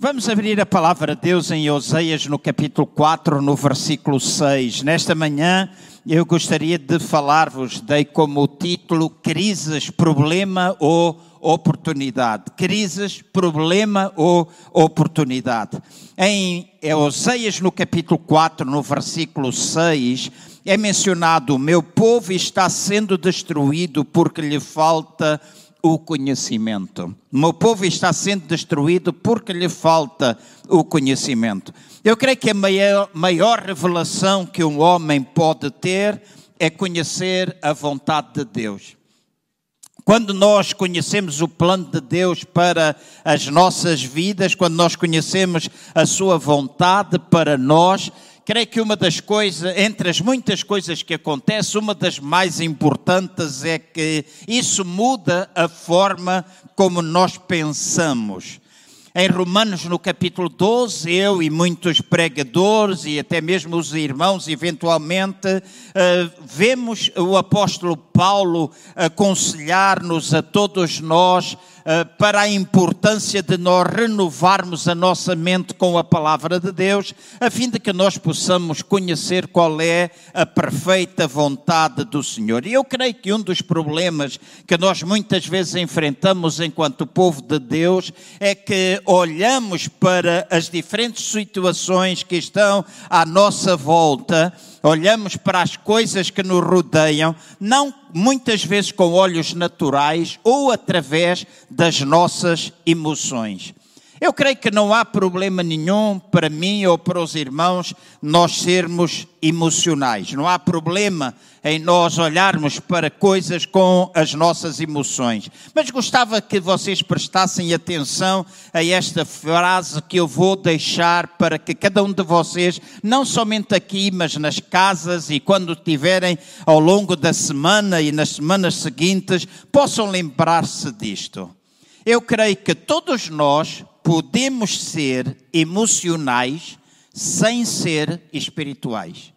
Vamos abrir a palavra de Deus em Oseias no capítulo 4, no versículo 6. Nesta manhã eu gostaria de falar-vos, dei como título Crises, Problema ou Oportunidade. Crises, Problema ou Oportunidade. Em Oseias no capítulo 4, no versículo 6, é mencionado: Meu povo está sendo destruído porque lhe falta o conhecimento. O meu povo está sendo destruído porque lhe falta o conhecimento. Eu creio que a maior, maior revelação que um homem pode ter é conhecer a vontade de Deus. Quando nós conhecemos o plano de Deus para as nossas vidas, quando nós conhecemos a sua vontade para nós, creio que uma das coisas, entre as muitas coisas que acontecem, uma das mais importantes é que isso muda a forma como nós pensamos. Em Romanos, no capítulo 12, eu e muitos pregadores e até mesmo os irmãos, eventualmente, uh, vemos o apóstolo Paulo aconselhar-nos a todos nós eh, para a importância de nós renovarmos a nossa mente com a palavra de Deus, a fim de que nós possamos conhecer qual é a perfeita vontade do Senhor. E eu creio que um dos problemas que nós muitas vezes enfrentamos enquanto povo de Deus é que olhamos para as diferentes situações que estão à nossa volta olhamos para as coisas que nos rodeiam, não muitas vezes com olhos naturais ou através das nossas emoções. Eu creio que não há problema nenhum para mim ou para os irmãos nós sermos emocionais. Não há problema em nós olharmos para coisas com as nossas emoções. Mas gostava que vocês prestassem atenção a esta frase que eu vou deixar para que cada um de vocês, não somente aqui, mas nas casas e quando tiverem ao longo da semana e nas semanas seguintes, possam lembrar-se disto. Eu creio que todos nós podemos ser emocionais sem ser espirituais.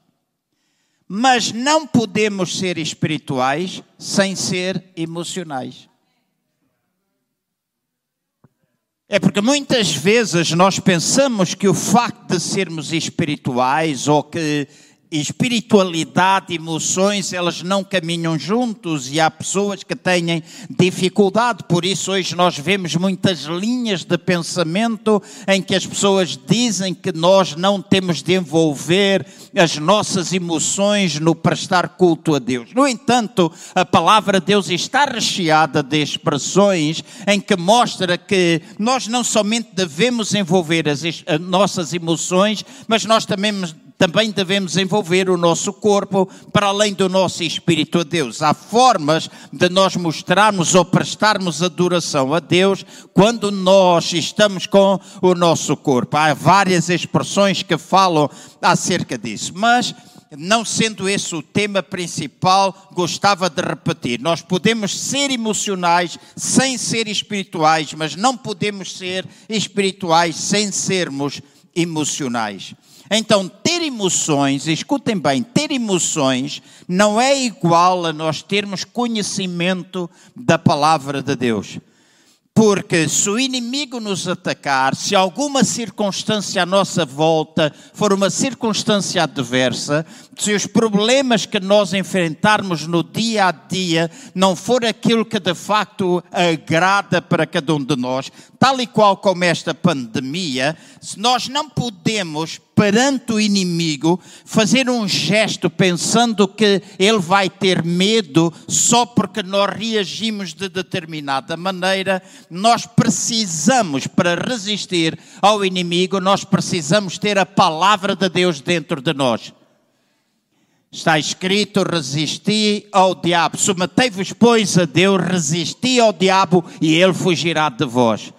Mas não podemos ser espirituais sem ser emocionais. É porque muitas vezes nós pensamos que o facto de sermos espirituais ou que espiritualidade emoções, elas não caminham juntos e há pessoas que têm dificuldade. Por isso, hoje nós vemos muitas linhas de pensamento em que as pessoas dizem que nós não temos de envolver as nossas emoções no prestar culto a Deus. No entanto, a palavra de Deus está recheada de expressões em que mostra que nós não somente devemos envolver as, as nossas emoções, mas nós também também devemos envolver o nosso corpo para além do nosso espírito a Deus. Há formas de nós mostrarmos ou prestarmos adoração a Deus quando nós estamos com o nosso corpo. Há várias expressões que falam acerca disso, mas não sendo esse o tema principal, gostava de repetir. Nós podemos ser emocionais sem ser espirituais, mas não podemos ser espirituais sem sermos emocionais. Então, ter emoções, escutem bem, ter emoções não é igual a nós termos conhecimento da palavra de Deus. Porque se o inimigo nos atacar, se alguma circunstância à nossa volta for uma circunstância adversa, se os problemas que nós enfrentarmos no dia a dia não for aquilo que de facto agrada para cada um de nós, tal e qual como esta pandemia, se nós não podemos perante o inimigo, fazer um gesto pensando que ele vai ter medo só porque nós reagimos de determinada maneira, nós precisamos, para resistir ao inimigo, nós precisamos ter a palavra de Deus dentro de nós. Está escrito: resisti ao diabo. Submetei-vos, pois, a Deus, resisti ao diabo e ele fugirá de vós.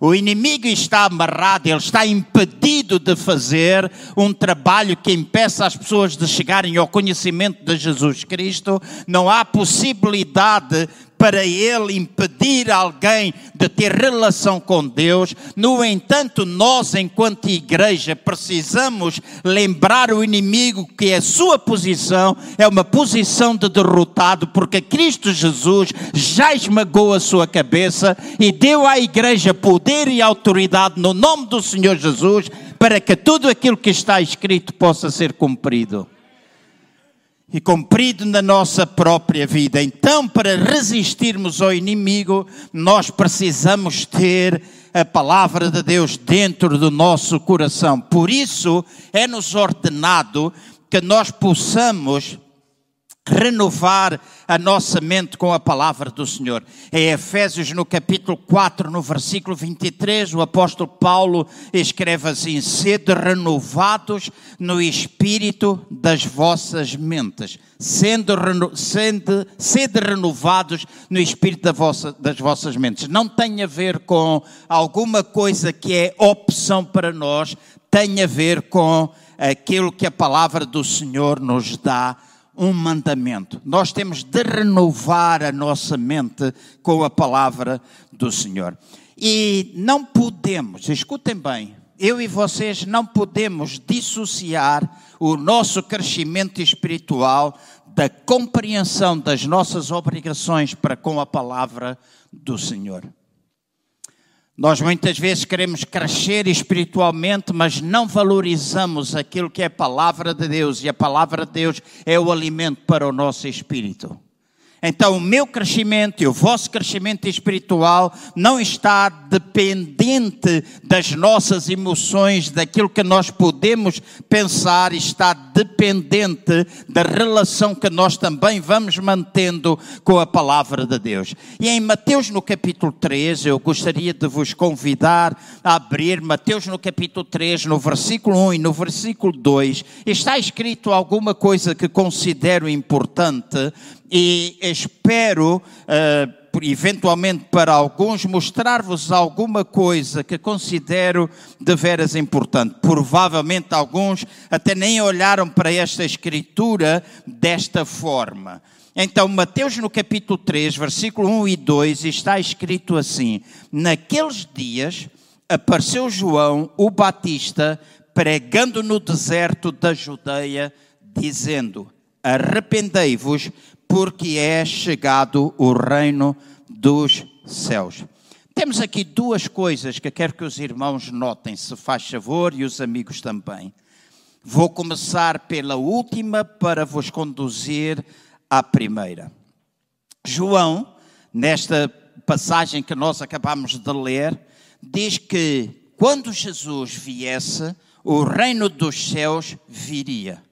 O inimigo está amarrado, ele está impedido de fazer um trabalho que impeça as pessoas de chegarem ao conhecimento de Jesus Cristo. Não há possibilidade para ele impedir alguém de ter relação com Deus. No entanto, nós, enquanto igreja, precisamos lembrar o inimigo que a sua posição é uma posição de derrotado, porque Cristo Jesus já esmagou a sua cabeça e deu à igreja poder e autoridade no nome do Senhor Jesus para que tudo aquilo que está escrito possa ser cumprido e cumprido na nossa própria vida. Então, para resistirmos ao inimigo, nós precisamos ter a palavra de Deus dentro do nosso coração. Por isso, é-nos ordenado que nós possamos renovar a nossa mente com a palavra do Senhor. Em Efésios, no capítulo 4, no versículo 23, o apóstolo Paulo escreve assim: Sede renovados no espírito das vossas mentes. Sendo, sendo, sede renovados no espírito da vossa, das vossas mentes. Não tem a ver com alguma coisa que é opção para nós, tem a ver com aquilo que a palavra do Senhor nos dá um mandamento. Nós temos de renovar a nossa mente com a palavra do Senhor. E não podemos, escutem bem, eu e vocês não podemos dissociar o nosso crescimento espiritual da compreensão das nossas obrigações para com a palavra do Senhor. Nós muitas vezes queremos crescer espiritualmente, mas não valorizamos aquilo que é a palavra de Deus, e a palavra de Deus é o alimento para o nosso espírito. Então, o meu crescimento e o vosso crescimento espiritual não está dependente das nossas emoções, daquilo que nós podemos pensar, está dependente da relação que nós também vamos mantendo com a palavra de Deus. E em Mateus, no capítulo 3, eu gostaria de vos convidar a abrir Mateus, no capítulo 3, no versículo 1 e no versículo 2, está escrito alguma coisa que considero importante e espero, uh, eventualmente para alguns, mostrar-vos alguma coisa que considero de veras importante. Provavelmente alguns até nem olharam para esta escritura desta forma. Então, Mateus no capítulo 3, versículo 1 e 2, está escrito assim: Naqueles dias apareceu João, o Batista, pregando no deserto da Judeia, dizendo: Arrependei-vos, porque é chegado o reino dos céus. Temos aqui duas coisas que quero que os irmãos notem, se faz favor, e os amigos também. Vou começar pela última para vos conduzir à primeira. João, nesta passagem que nós acabamos de ler, diz que quando Jesus viesse, o reino dos céus viria.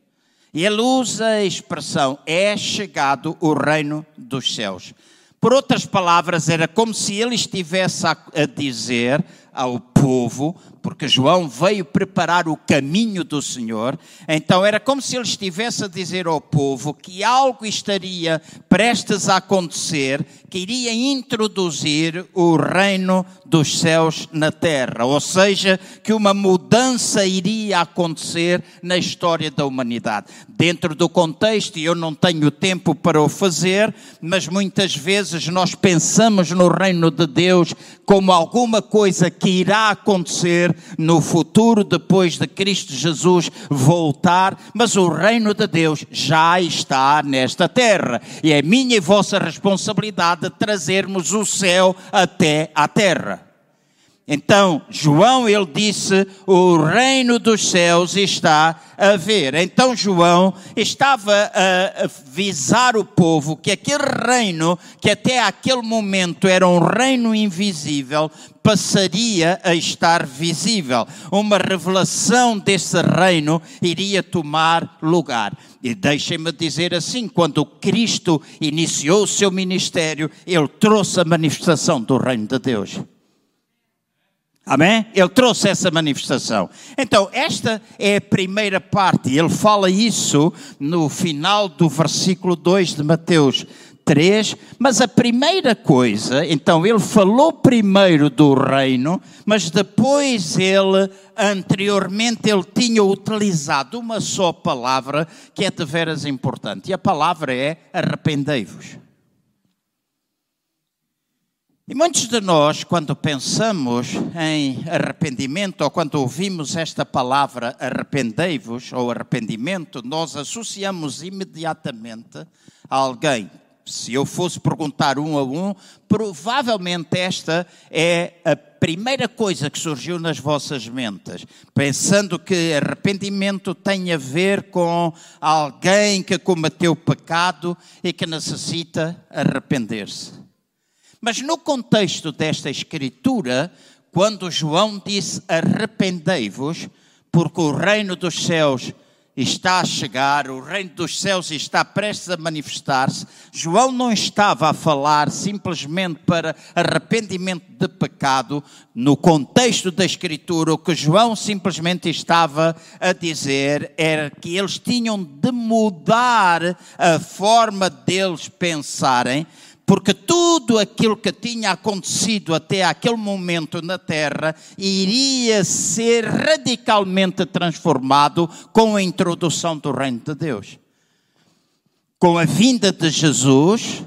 E ele usa a expressão: é chegado o reino dos céus. Por outras palavras, era como se ele estivesse a, dizer ao povo, porque João veio preparar o caminho do Senhor, então era como se ele estivesse a dizer ao povo que algo estaria prestes a acontecer, que iria introduzir o reino dos céus na terra, ou seja, que uma mudança iria acontecer na história da humanidade. Dentro do contexto, e eu não tenho tempo para o fazer, mas muitas vezes nós pensamos no reino de Deus como alguma coisa que irá acontecer no futuro depois de Cristo Jesus voltar, mas o reino de Deus já está nesta terra e é minha e vossa responsabilidade trazermos o céu até a terra. Então, João, ele disse: o reino dos céus está a ver. Então, João estava a avisar o povo que aquele reino, que até aquele momento era um reino invisível, passaria a estar visível. Uma revelação desse reino iria tomar lugar. E deixem-me dizer assim: quando Cristo iniciou o seu ministério, ele trouxe a manifestação do reino de Deus. Amém? Ele trouxe essa manifestação. Então, esta é a primeira parte. Ele fala isso no final do versículo 2 de Mateus 3. Mas a primeira coisa, então, ele falou primeiro do reino, mas depois ele, anteriormente, ele tinha utilizado uma só palavra que é de veras importante. E a palavra é arrependei-vos. E muitos de nós, quando pensamos em arrependimento ou quando ouvimos esta palavra arrependei-vos ou arrependimento, nós associamos imediatamente a alguém. Se eu fosse perguntar um a um, provavelmente esta é a primeira coisa que surgiu nas vossas mentes, pensando que arrependimento tem a ver com alguém que cometeu pecado e que necessita arrepender-se. Mas no contexto desta escritura, quando João disse arrependei-vos, porque o reino dos céus está a chegar, o reino dos céus está prestes a manifestar-se. João não estava a falar simplesmente para arrependimento de pecado. No contexto da Escritura, o que João simplesmente estava a dizer era que eles tinham de mudar a forma deles pensarem porque tudo aquilo que tinha acontecido até aquele momento na terra iria ser radicalmente transformado com a introdução do reino de Deus. Com a vinda de Jesus,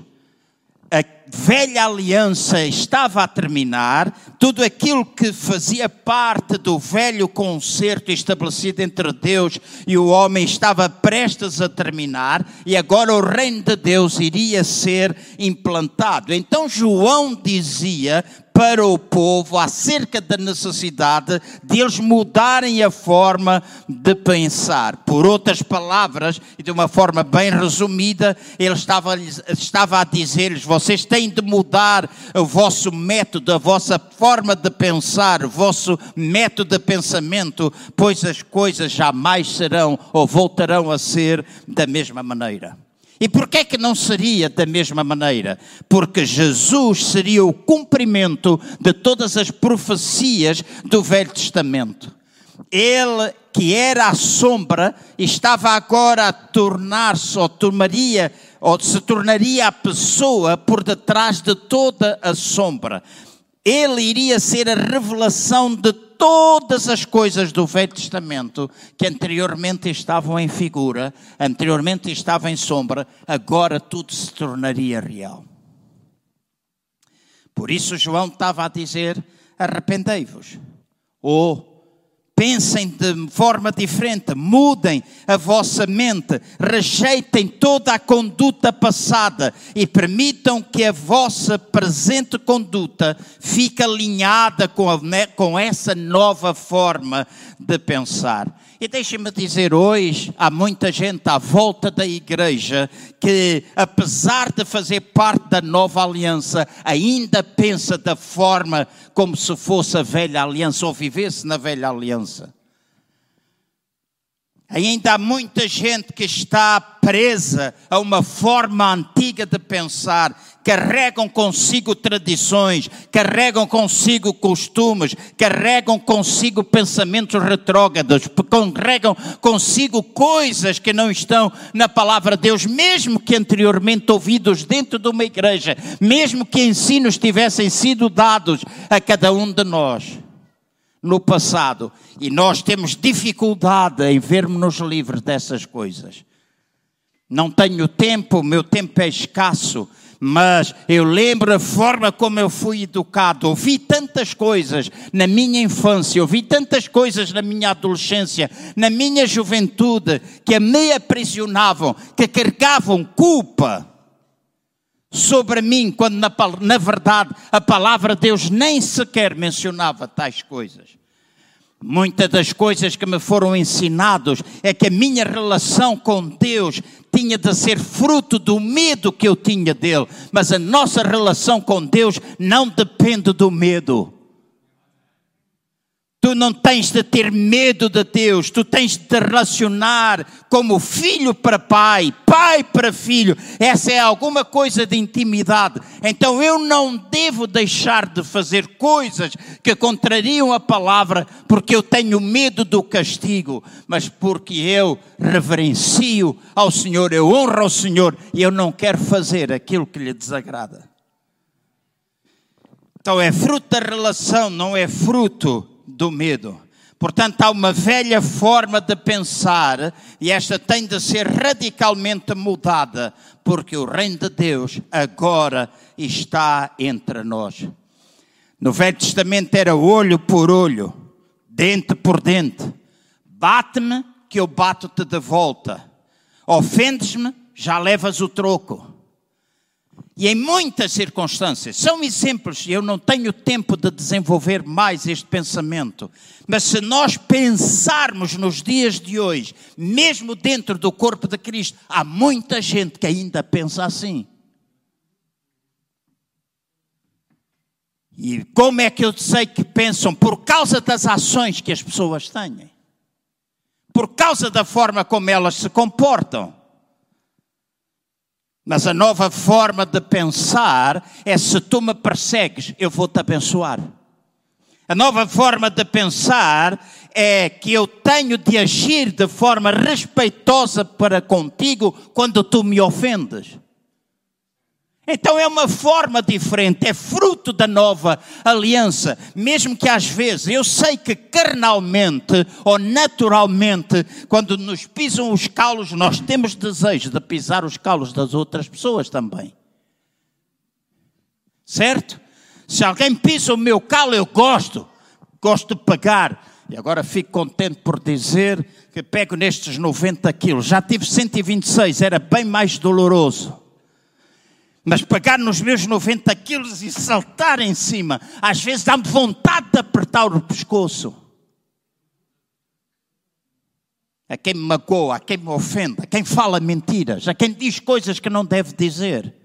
a velha aliança estava a terminar, tudo aquilo que fazia parte do velho concerto estabelecido entre Deus e o homem estava prestes a terminar, e agora o reino de Deus iria ser implantado. Então João dizia para o povo acerca da necessidade de eles mudarem a forma de pensar. Por outras palavras, e de uma forma bem resumida, ele estava, estava a dizer-lhes: vocês têm de mudar o vosso método, a vossa forma de pensar, o vosso método de pensamento, pois as coisas jamais serão ou voltarão a ser da mesma maneira. E por que que não seria da mesma maneira? Porque Jesus seria o cumprimento de todas as profecias do Velho Testamento. Ele que era a sombra estava agora a tornar-se ou tornaria ou se tornaria a pessoa por detrás de toda a sombra. Ele iria ser a revelação de todas as coisas do Velho Testamento que anteriormente estavam em figura, anteriormente estavam em sombra, agora tudo se tornaria real. Por isso João estava a dizer: arrependei-vos, ou pensem de forma diferente, mudem a vossa mente, rejeitem toda a conduta passada e permitam que a vossa presente conduta fique alinhada com, a, com essa nova forma de pensar. E deixem-me dizer, hoje há muita gente à volta da igreja que, apesar de fazer parte da nova aliança, ainda pensa da forma como se fosse a velha aliança ou vivesse na velha aliança. Ainda há muita gente que está presa a uma forma antiga de pensar, carregam consigo tradições, carregam consigo costumes, carregam consigo pensamentos retrógrados, carregam consigo coisas que não estão na palavra de Deus, mesmo que anteriormente ouvidos dentro de uma igreja, mesmo que ensinos tivessem sido dados a cada um de nós no passado e nós temos dificuldade em vermos-nos livres dessas coisas. Não tenho tempo, meu tempo é escasso, mas eu lembro a forma como eu fui educado. Ouvi tantas coisas na minha infância, ouvi tantas coisas na minha adolescência, na minha juventude, que me aprisionavam, que carregavam culpa sobre mim, quando na, na verdade a palavra de Deus nem sequer mencionava tais coisas. Muitas das coisas que me foram ensinados é que a minha relação com Deus tinha de ser fruto do medo que eu tinha dele, mas a nossa relação com Deus não depende do medo. Tu não tens de ter medo de Deus, tu tens de te relacionar como filho para pai, pai para filho. Essa é alguma coisa de intimidade. Então eu não devo deixar de fazer coisas que contrariam a palavra, porque eu tenho medo do castigo, mas porque eu reverencio ao Senhor, eu honro ao Senhor e eu não quero fazer aquilo que lhe desagrada. Então é fruto da relação, não é fruto do medo. Portanto, há uma velha forma de pensar e esta tem de ser radicalmente mudada, porque o reino de Deus agora está entre nós. No Velho Testamento era olho por olho, dente por dente. Bate-me que eu bato-te de volta. Ofendes-me, já levas o troco. E em muitas circunstâncias, são exemplos, eu não tenho tempo de desenvolver mais este pensamento, mas se nós pensarmos nos dias de hoje, mesmo dentro do corpo de Cristo, há muita gente que ainda pensa assim. E como é que eu sei que pensam? Por causa das ações que as pessoas têm, por causa da forma como elas se comportam. Mas a nova forma de pensar é: se tu me persegues, eu vou te abençoar. A nova forma de pensar é que eu tenho de agir de forma respeitosa para contigo quando tu me ofendes. Então é uma forma diferente, é fruto da nova aliança. Mesmo que às vezes eu sei que carnalmente ou naturalmente, quando nos pisam os calos, nós temos desejo de pisar os calos das outras pessoas também. Certo? Se alguém pisa o meu calo, eu gosto, gosto de pagar. E agora fico contente por dizer que pego nestes 90 quilos. Já tive 126, era bem mais doloroso. Mas pegar nos meus 90 quilos e saltar em cima, às vezes dá-me vontade de apertar o pescoço. A quem me magoa, a quem me ofende, a quem fala mentiras, a quem diz coisas que não deve dizer.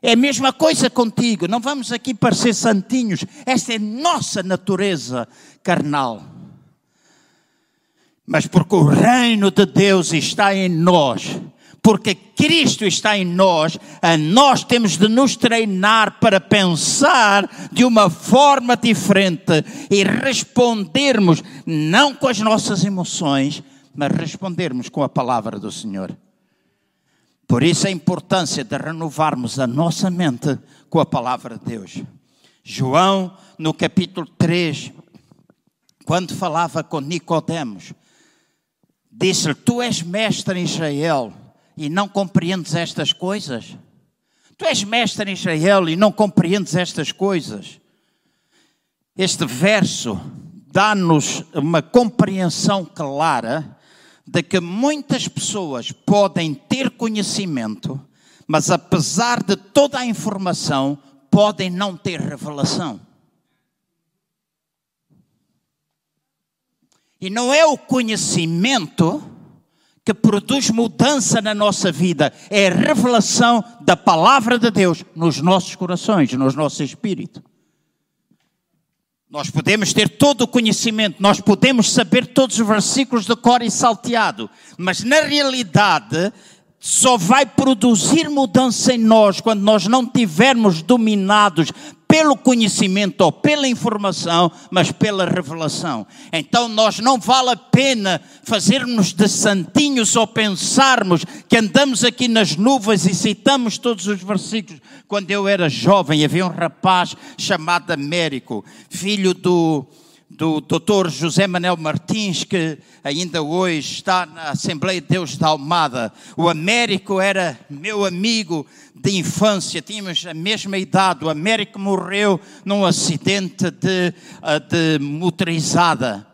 É a mesma coisa contigo, não vamos aqui parecer santinhos, esta é nossa natureza carnal. Mas porque o reino de Deus está em nós, porque Cristo está em nós, nós temos de nos treinar para pensar de uma forma diferente e respondermos não com as nossas emoções, mas respondermos com a palavra do Senhor. Por isso a importância de renovarmos a nossa mente com a palavra de Deus. João, no capítulo 3, quando falava com Nicodemos, disse-lhe: Tu és mestre em Israel e não compreendes estas coisas? Tu és mestre em Israel e não compreendes estas coisas? Este verso dá-nos uma compreensão clara de que muitas pessoas podem ter conhecimento, mas apesar de toda a informação, podem não ter revelação. E não é o conhecimento que produz mudança na nossa vida é a revelação da palavra de Deus nos nossos corações, no nosso espírito. Nós podemos ter todo o conhecimento, nós podemos saber todos os versículos de cor e salteado, mas na realidade só vai produzir mudança em nós quando nós não tivermos dominados pelo conhecimento ou pela informação, mas pela revelação. Então nós não vale a pena fazermos de santinhos ou pensarmos que andamos aqui nas nuvens e citamos todos os versículos. Quando eu era jovem, havia um rapaz chamado Américo, filho do do Dr. José Manuel Martins, que ainda hoje está na Assembleia de Deus da Almada. O Américo era meu amigo de infância, tínhamos a mesma idade. O Américo morreu num acidente de, ah, de motorizada.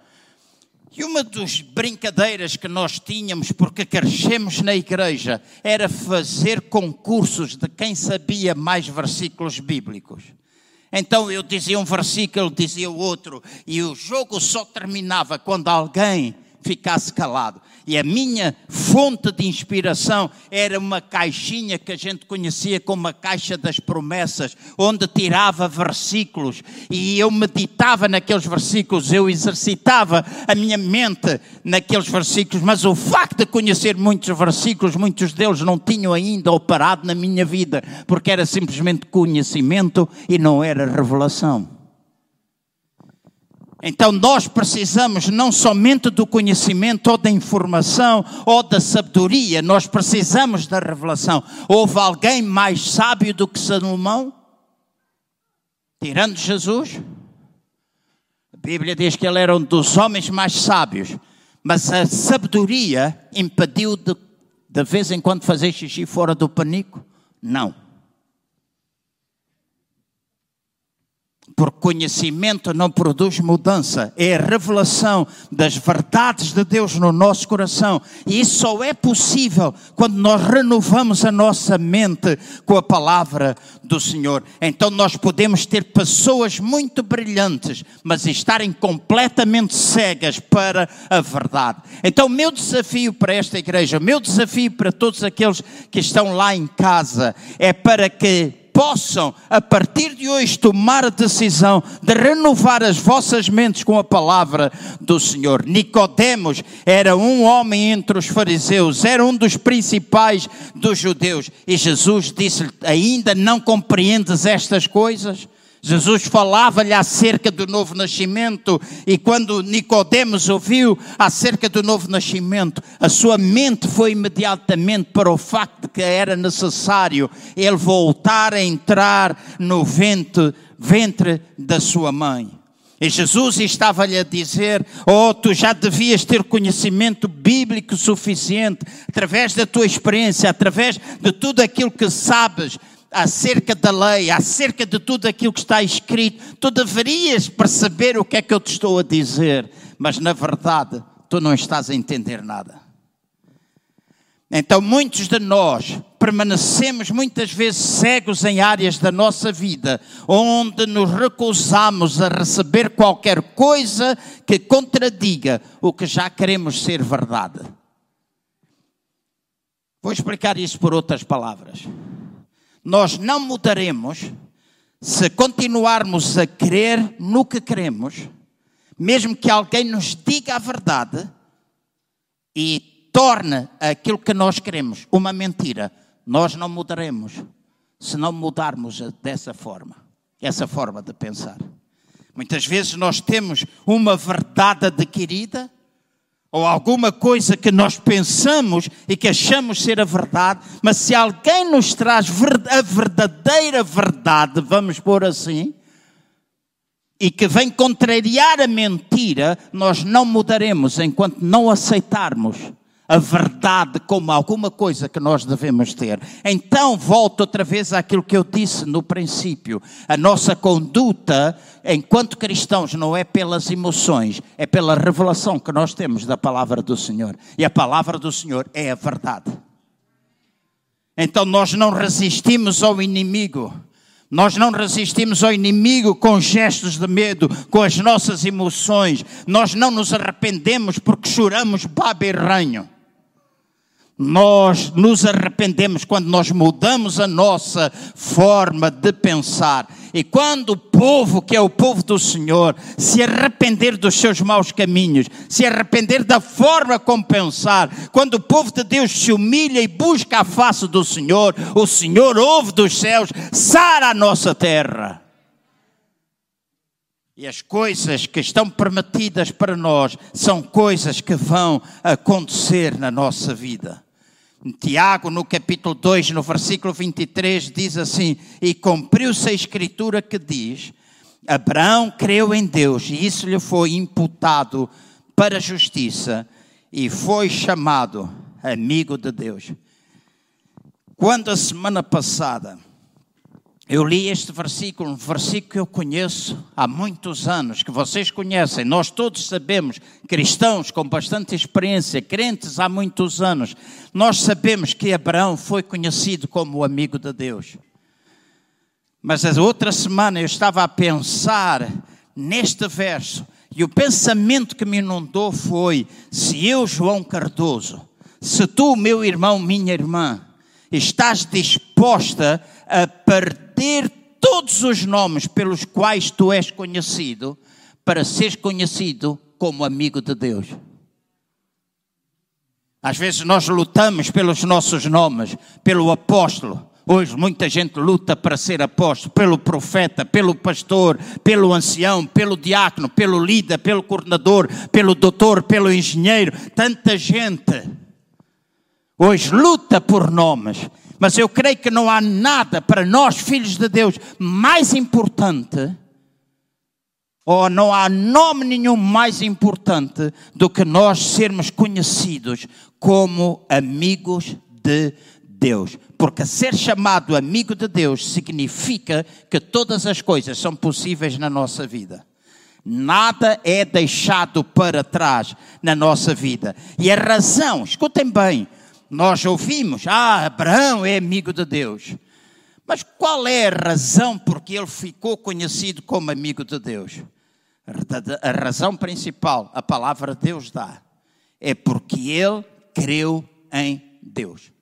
E uma das brincadeiras que nós tínhamos, porque crescemos na igreja, era fazer concursos de quem sabia mais versículos bíblicos. Então eu dizia um versículo, dizia o outro, e o jogo só terminava quando alguém ficasse calado. E a minha fonte de inspiração era uma caixinha que a gente conhecia como a caixa das promessas, onde tirava versículos e eu meditava naqueles versículos, eu exercitava a minha mente naqueles versículos, mas o facto de conhecer muitos versículos, muitos deles não tinham ainda operado na minha vida, porque era simplesmente conhecimento e não era revelação. Então nós precisamos não somente do conhecimento ou da informação ou da sabedoria, nós precisamos da revelação. Houve alguém mais sábio do que Salomão? Tirando Jesus? A Bíblia diz que ele era um dos homens mais sábios, mas a sabedoria impediu de, de vez em quando fazer xixi fora do panico? Não. Porque conhecimento não produz mudança, é a revelação das verdades de Deus no nosso coração. E isso só é possível quando nós renovamos a nossa mente com a palavra do Senhor. Então nós podemos ter pessoas muito brilhantes, mas estarem completamente cegas para a verdade. Então, o meu desafio para esta igreja, o meu desafio para todos aqueles que estão lá em casa, é para que possam, a partir de hoje, tomar a decisão de renovar as vossas mentes com a palavra do Senhor. Nicodemos era um homem entre os fariseus, era um dos principais dos judeus. E Jesus disse-lhe: Ainda não compreendes estas coisas? Jesus falava-lhe acerca do novo nascimento e quando Nicodemos ouviu acerca do novo nascimento, a sua mente foi imediatamente para o facto de que era necessário ele voltar a entrar no ventre, ventre da sua mãe. E Jesus estava-lhe a dizer: Oh, tu já devias ter conhecimento bíblico suficiente, através da tua experiência, através de tudo aquilo que sabes, acerca da lei, acerca de tudo aquilo que está escrito, tu deverias perceber o que é que eu te estou a dizer, mas na verdade tu não estás a entender nada. Então, muitos de nós permanecemos muitas vezes cegos em áreas da nossa vida, onde nos recusamos a receber qualquer coisa que contradiga o que já queremos ser verdade. Vou explicar isso por outras palavras nós não mudaremos se continuarmos a crer no que queremos, mesmo que alguém nos diga a verdade e torne aquilo que nós queremos uma mentira, nós não mudaremos se não mudarmos dessa forma, essa forma de pensar. Muitas vezes nós temos uma verdade adquirida ou alguma coisa que nós pensamos e que achamos ser a verdade, mas se alguém nos traz a verdadeira verdade, vamos pôr assim, e que vem contrariar a mentira, nós não mudaremos enquanto não aceitarmos a verdade como alguma coisa que nós devemos ter. Então, volto outra vez àquilo que eu disse no princípio. A nossa conduta, enquanto cristãos, não é pelas emoções, é pela revelação que nós temos da palavra do Senhor. E a palavra do Senhor é a verdade. Então, nós não resistimos ao inimigo. Nós não resistimos ao inimigo com gestos de medo, com as nossas emoções. Nós não nos arrependemos porque choramos baba e ranho. Nós nos arrependemos quando nós mudamos a nossa forma de pensar. E quando o povo, que é o povo do Senhor, se arrepender dos seus maus caminhos, se arrepender da forma como pensar, quando o povo de Deus se humilha e busca a face do Senhor, o Senhor ouve dos céus, sara a nossa terra. E as coisas que estão permitidas para nós são coisas que vão acontecer na nossa vida. Tiago, no capítulo 2, no versículo 23, diz assim: E cumpriu-se a escritura que diz: Abraão creu em Deus e isso lhe foi imputado para a justiça e foi chamado amigo de Deus. Quando a semana passada eu li este versículo, um versículo que eu conheço há muitos anos, que vocês conhecem, nós todos sabemos, cristãos com bastante experiência, crentes há muitos anos, nós sabemos que Abraão foi conhecido como o amigo de Deus. Mas a outra semana eu estava a pensar neste verso, e o pensamento que me inundou foi: se eu, João Cardoso, se tu, meu irmão, minha irmã, estás disposta a perder ter todos os nomes pelos quais tu és conhecido, para seres conhecido como amigo de Deus. Às vezes nós lutamos pelos nossos nomes, pelo apóstolo. Hoje muita gente luta para ser apóstolo, pelo profeta, pelo pastor, pelo ancião, pelo diácono, pelo líder, pelo coordenador, pelo doutor, pelo engenheiro. Tanta gente hoje luta por nomes. Mas eu creio que não há nada para nós, filhos de Deus, mais importante ou não há nome nenhum mais importante do que nós sermos conhecidos como amigos de Deus. Porque ser chamado amigo de Deus significa que todas as coisas são possíveis na nossa vida. Nada é deixado para trás na nossa vida. E a razão, escutem bem, nós ouvimos, ah, Abraão é amigo de Deus. Mas qual é a razão porque ele ficou conhecido como amigo de Deus? A razão principal, a palavra Deus dá, é porque ele creu em Deus.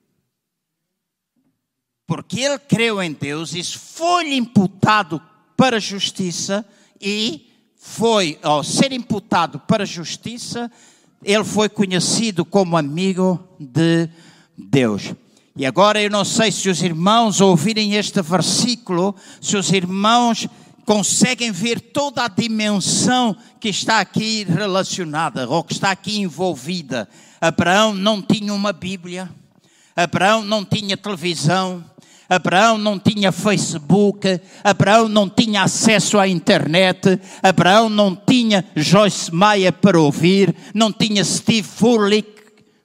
Porque ele creu em Deus, isso foi-lhe imputado para justiça e foi, ao ser imputado para a justiça, ele foi conhecido como amigo de Deus. E agora eu não sei se os irmãos ouvirem este versículo, se os irmãos conseguem ver toda a dimensão que está aqui relacionada ou que está aqui envolvida. Abraão não tinha uma Bíblia, Abraão não tinha televisão, Abraão não tinha Facebook, Abraão não tinha acesso à internet, Abraão não tinha Joyce Meyer para ouvir, não tinha Steve Furlick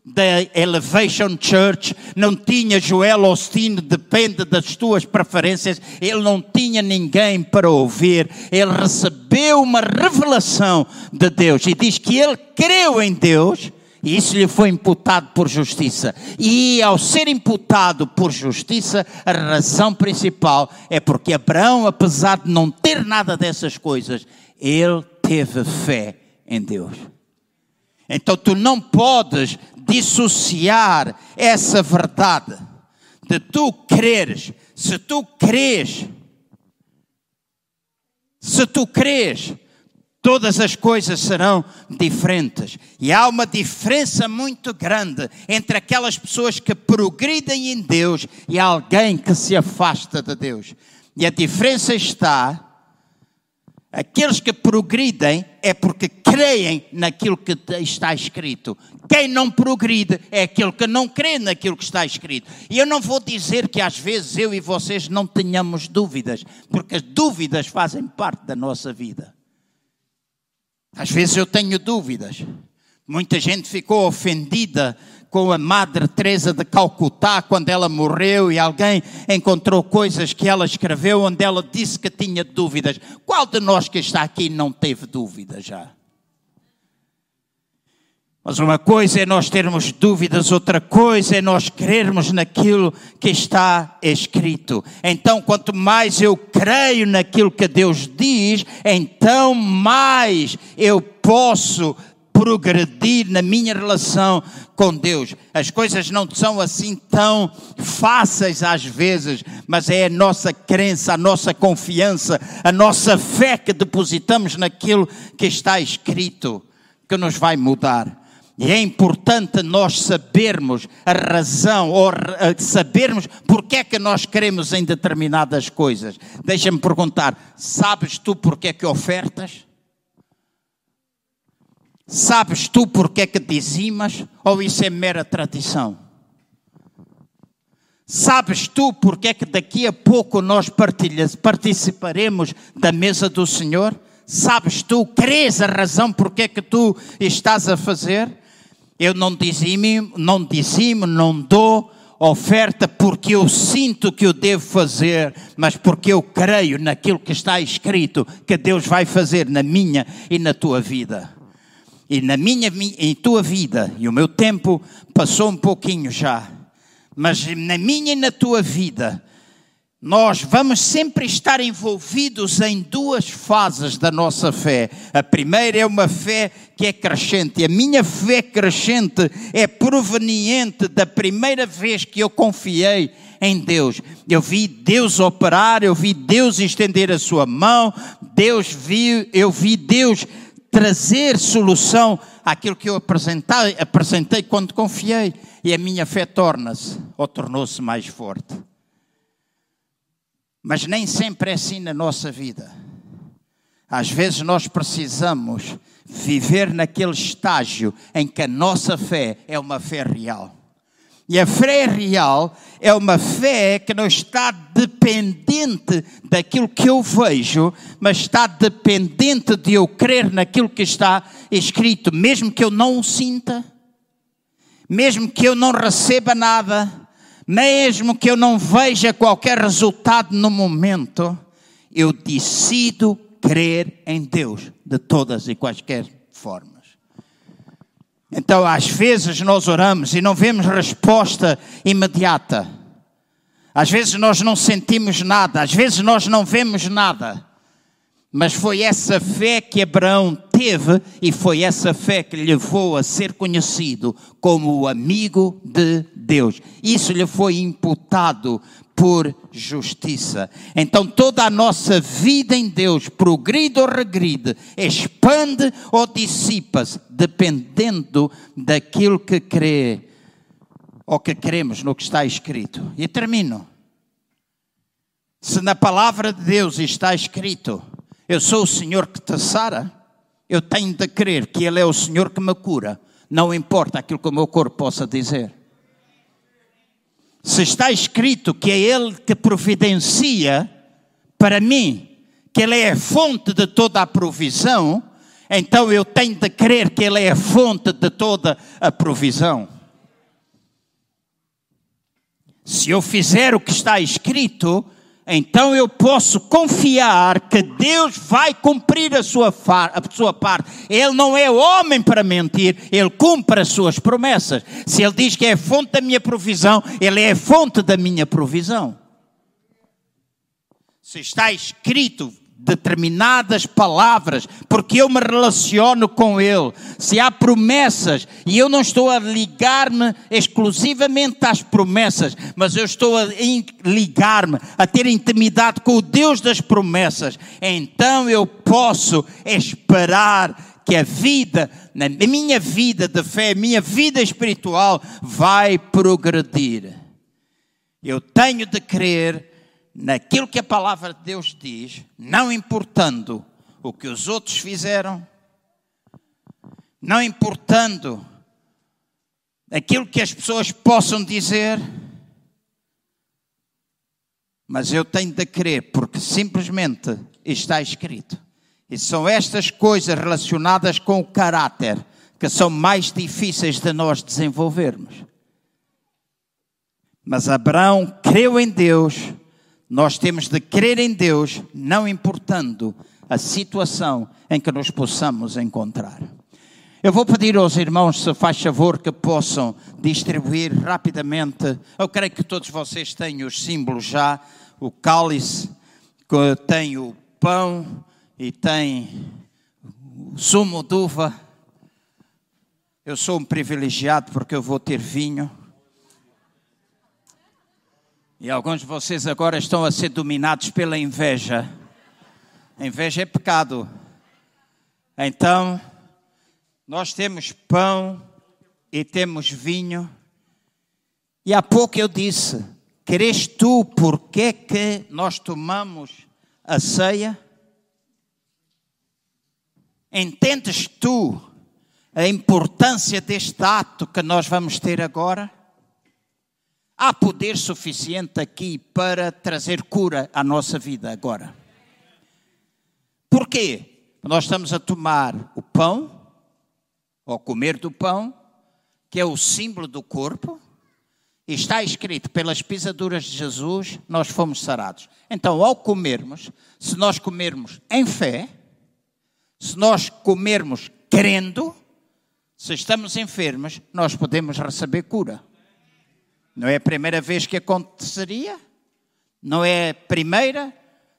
da Elevation Church, não tinha Joel Austin, depende das tuas preferências, ele não tinha ninguém para ouvir, ele recebeu uma revelação de Deus e diz que ele creu em Deus e isso lhe foi imputado por justiça. E ao ser imputado por justiça, a razão principal é porque Abraão, apesar de não ter nada dessas coisas, ele teve fé em Deus. Então tu não podes dissociar essa verdade de tu creres. Se tu crês, se tu crês todas as coisas serão diferentes. E há uma diferença muito grande entre aquelas pessoas que progridem em Deus e alguém que se afasta de Deus. E a diferença está Aqueles que progridem é porque creem naquilo que está escrito. Quem não progride é aquele que não crê naquilo que está escrito. E eu não vou dizer que às vezes eu e vocês não tenhamos dúvidas, porque as dúvidas fazem parte da nossa vida. Às vezes eu tenho dúvidas. Muita gente ficou ofendida com a Madre Teresa de Calcutá quando ela morreu e alguém encontrou coisas que ela escreveu onde ela disse que tinha dúvidas. Qual de nós que está aqui não teve dúvidas já? Mas uma coisa é nós termos dúvidas, outra coisa é nós crermos naquilo que está escrito. Então, quanto mais eu creio naquilo que Deus diz, então mais eu posso progredir na minha relação com Deus. As coisas não são assim tão fáceis às vezes, mas é a nossa crença, a nossa confiança, a nossa fé que depositamos naquilo que está escrito que nos vai mudar. E é importante nós sabermos a razão, ou sabermos porque é que nós queremos em determinadas coisas. Deixa-me perguntar: sabes tu porque é que ofertas? Sabes tu porque é que dizimas? Ou isso é mera tradição? Sabes tu porque é que daqui a pouco nós participaremos da mesa do Senhor? Sabes tu, crês a razão porque é que tu estás a fazer? Eu não dizimo, não dizimo, não dou oferta porque eu sinto que eu devo fazer, mas porque eu creio naquilo que está escrito que Deus vai fazer na minha e na tua vida. E na minha e tua vida, e o meu tempo passou um pouquinho já, mas na minha e na tua vida, nós vamos sempre estar envolvidos em duas fases da nossa fé. A primeira é uma fé que é crescente. A minha fé crescente é proveniente da primeira vez que eu confiei em Deus. Eu vi Deus operar, eu vi Deus estender a sua mão, Deus viu, eu vi Deus trazer solução àquilo que eu apresentei, apresentei quando confiei. E a minha fé torna-se ou tornou-se mais forte. Mas nem sempre é assim na nossa vida. Às vezes nós precisamos viver naquele estágio em que a nossa fé é uma fé real. E a fé real é uma fé que não está dependente daquilo que eu vejo, mas está dependente de eu crer naquilo que está escrito, mesmo que eu não o sinta, mesmo que eu não receba nada, mesmo que eu não veja qualquer resultado no momento, eu decido crer em Deus de todas e quaisquer formas. Então, às vezes, nós oramos e não vemos resposta imediata. Às vezes, nós não sentimos nada. Às vezes, nós não vemos nada. Mas foi essa fé que Abraão teve e foi essa fé que lhe levou a ser conhecido como o amigo de Deus. Isso lhe foi imputado por justiça. Então toda a nossa vida em Deus, progride ou regride, expande ou dissipa-se, dependendo daquilo que crê ou que cremos no que está escrito. E termino. Se na palavra de Deus está escrito, eu sou o Senhor que te sara, eu tenho de crer que Ele é o Senhor que me cura, não importa aquilo que o meu corpo possa dizer. Se está escrito que é Ele que providencia para mim, que Ele é a fonte de toda a provisão, então eu tenho de crer que Ele é a fonte de toda a provisão. Se eu fizer o que está escrito, então eu posso confiar que Deus vai cumprir a sua, a sua parte. Ele não é homem para mentir, ele cumpre as suas promessas. Se ele diz que é fonte da minha provisão, ele é fonte da minha provisão. Se está escrito, determinadas palavras, porque eu me relaciono com Ele. Se há promessas, e eu não estou a ligar-me exclusivamente às promessas, mas eu estou a ligar-me, a ter intimidade com o Deus das promessas, então eu posso esperar que a vida, na minha vida de fé, a minha vida espiritual vai progredir. Eu tenho de crer naquilo que a palavra de Deus diz, não importando o que os outros fizeram, não importando aquilo que as pessoas possam dizer, mas eu tenho de crer, porque simplesmente está escrito. E são estas coisas relacionadas com o caráter que são mais difíceis de nós desenvolvermos. Mas Abraão creu em Deus nós temos de crer em Deus, não importando a situação em que nos possamos encontrar. Eu vou pedir aos irmãos, se faz favor, que possam distribuir rapidamente. Eu creio que todos vocês têm os símbolos já: o cálice, que tem o pão e tem o sumo de uva. Eu sou um privilegiado porque eu vou ter vinho. E alguns de vocês agora estão a ser dominados pela inveja. A inveja é pecado. Então, nós temos pão e temos vinho. E há pouco eu disse: Queres tu porque que nós tomamos a ceia? Entendes tu a importância deste ato que nós vamos ter agora? Há poder suficiente aqui para trazer cura à nossa vida agora. Porquê? Nós estamos a tomar o pão, ou comer do pão, que é o símbolo do corpo, e está escrito: pelas pisaduras de Jesus nós fomos sarados. Então, ao comermos, se nós comermos em fé, se nós comermos crendo, se estamos enfermos, nós podemos receber cura. Não é a primeira vez que aconteceria, não é a primeira,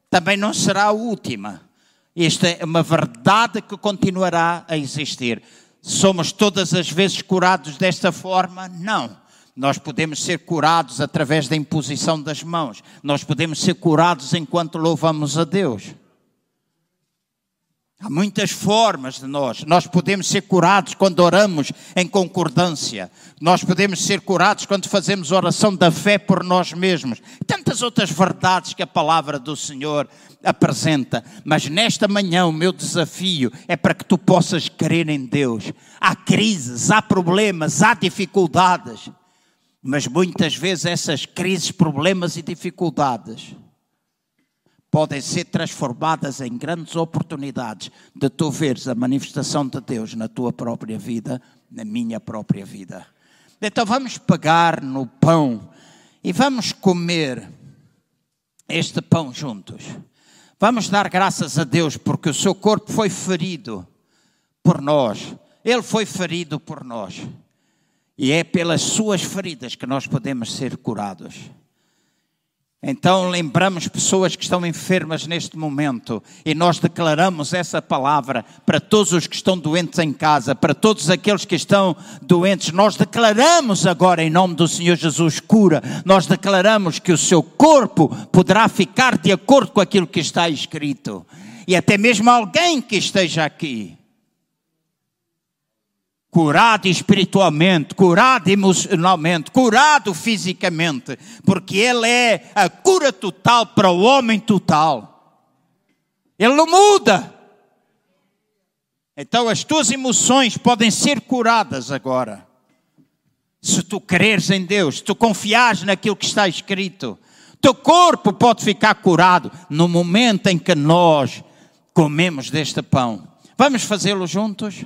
também não será a última. Esta é uma verdade que continuará a existir. Somos todas as vezes curados desta forma? Não. Nós podemos ser curados através da imposição das mãos. Nós podemos ser curados enquanto louvamos a Deus. Há muitas formas de nós. Nós podemos ser curados quando oramos em concordância. Nós podemos ser curados quando fazemos oração da fé por nós mesmos. Tantas outras verdades que a palavra do Senhor apresenta. Mas nesta manhã o meu desafio é para que tu possas crer em Deus. Há crises, há problemas, há dificuldades. Mas muitas vezes essas crises, problemas e dificuldades podem ser transformadas em grandes oportunidades de tu veres a manifestação de Deus na tua própria vida, na minha própria vida. Então vamos pegar no pão e vamos comer este pão juntos. Vamos dar graças a Deus porque o seu corpo foi ferido por nós. Ele foi ferido por nós. E é pelas suas feridas que nós podemos ser curados. Então lembramos pessoas que estão enfermas neste momento e nós declaramos essa palavra para todos os que estão doentes em casa, para todos aqueles que estão doentes. Nós declaramos agora em nome do Senhor Jesus cura. Nós declaramos que o seu corpo poderá ficar de acordo com aquilo que está escrito. E até mesmo alguém que esteja aqui curado espiritualmente, curado emocionalmente, curado fisicamente, porque Ele é a cura total para o homem total. Ele não muda. Então as tuas emoções podem ser curadas agora. Se tu creres em Deus, se tu confiares naquilo que está escrito, teu corpo pode ficar curado no momento em que nós comemos deste pão. Vamos fazê-lo juntos?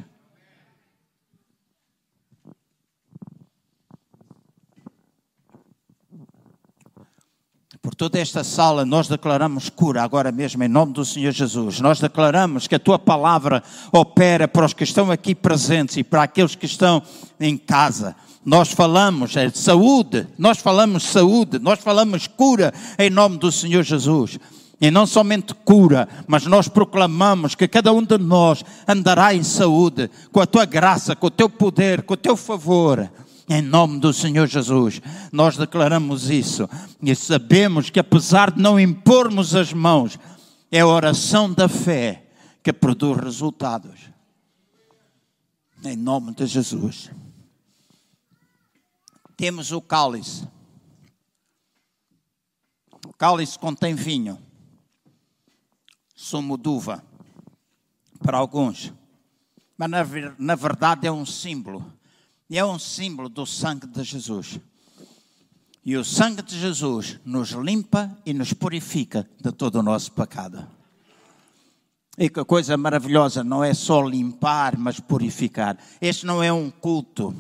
Toda esta sala, nós declaramos cura agora mesmo, em nome do Senhor Jesus. Nós declaramos que a tua palavra opera para os que estão aqui presentes e para aqueles que estão em casa. Nós falamos é, saúde, nós falamos saúde, nós falamos cura em nome do Senhor Jesus. E não somente cura, mas nós proclamamos que cada um de nós andará em saúde, com a tua graça, com o teu poder, com o teu favor. Em nome do Senhor Jesus, nós declaramos isso e sabemos que, apesar de não impormos as mãos, é a oração da fé que produz resultados. Em nome de Jesus. Temos o cálice. O cálice contém vinho, sumo de uva, para alguns, mas na, na verdade é um símbolo e é um símbolo do sangue de Jesus. E o sangue de Jesus nos limpa e nos purifica de todo o nosso pecado. E que coisa maravilhosa, não é só limpar, mas purificar. Este não é um culto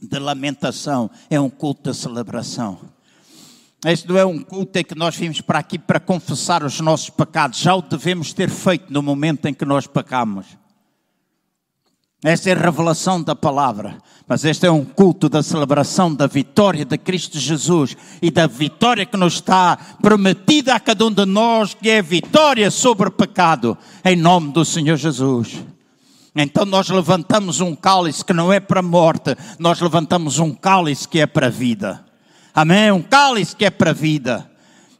de lamentação, é um culto de celebração. Este não é um culto em que nós vimos para aqui para confessar os nossos pecados, já o devemos ter feito no momento em que nós pecamos. Esta é a revelação da palavra. Mas este é um culto da celebração da vitória de Cristo Jesus e da vitória que nos está prometida a cada um de nós, que é vitória sobre o pecado, em nome do Senhor Jesus. Então nós levantamos um cálice que não é para a morte, nós levantamos um cálice que é para a vida. Amém? Um cálice que é para a vida.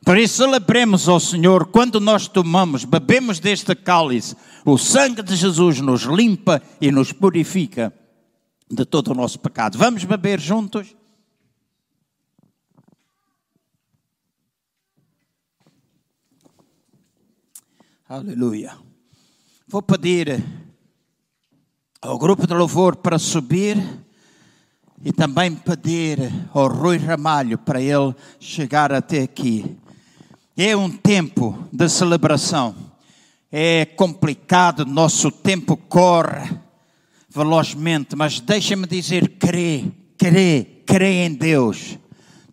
Por isso celebremos ao Senhor quando nós tomamos, bebemos deste cálice, o sangue de Jesus nos limpa e nos purifica de todo o nosso pecado. Vamos beber juntos? Aleluia. Vou pedir ao grupo de louvor para subir e também pedir ao Rui Ramalho para ele chegar até aqui. É um tempo de celebração. É complicado, nosso tempo corre velozmente, mas deixa-me dizer: crê, crê, crê em Deus.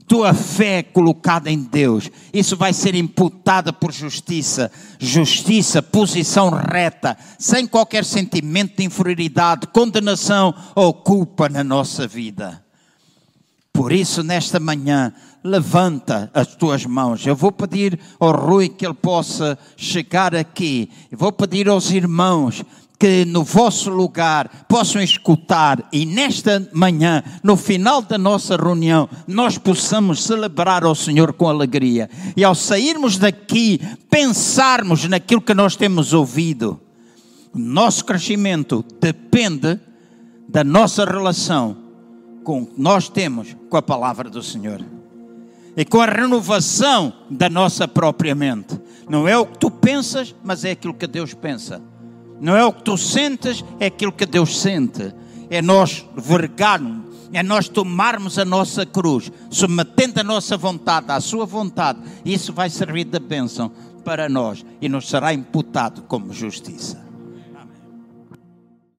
Tua fé é colocada em Deus, isso vai ser imputada por justiça, justiça, posição reta, sem qualquer sentimento de inferioridade, condenação ou culpa na nossa vida. Por isso, nesta manhã, levanta as tuas mãos. Eu vou pedir ao Rui que ele possa chegar aqui. Eu vou pedir aos irmãos que no vosso lugar possam escutar e nesta manhã, no final da nossa reunião, nós possamos celebrar ao Senhor com alegria. E ao sairmos daqui, pensarmos naquilo que nós temos ouvido. Nosso crescimento depende da nossa relação com nós temos com a palavra do Senhor e com a renovação da nossa própria mente. Não é o que tu pensas, mas é aquilo que Deus pensa. Não é o que tu sentes, é aquilo que Deus sente. É nós vergarmos é nós tomarmos a nossa cruz, submetendo a nossa vontade à sua vontade. Isso vai servir de bênção para nós e nos será imputado como justiça.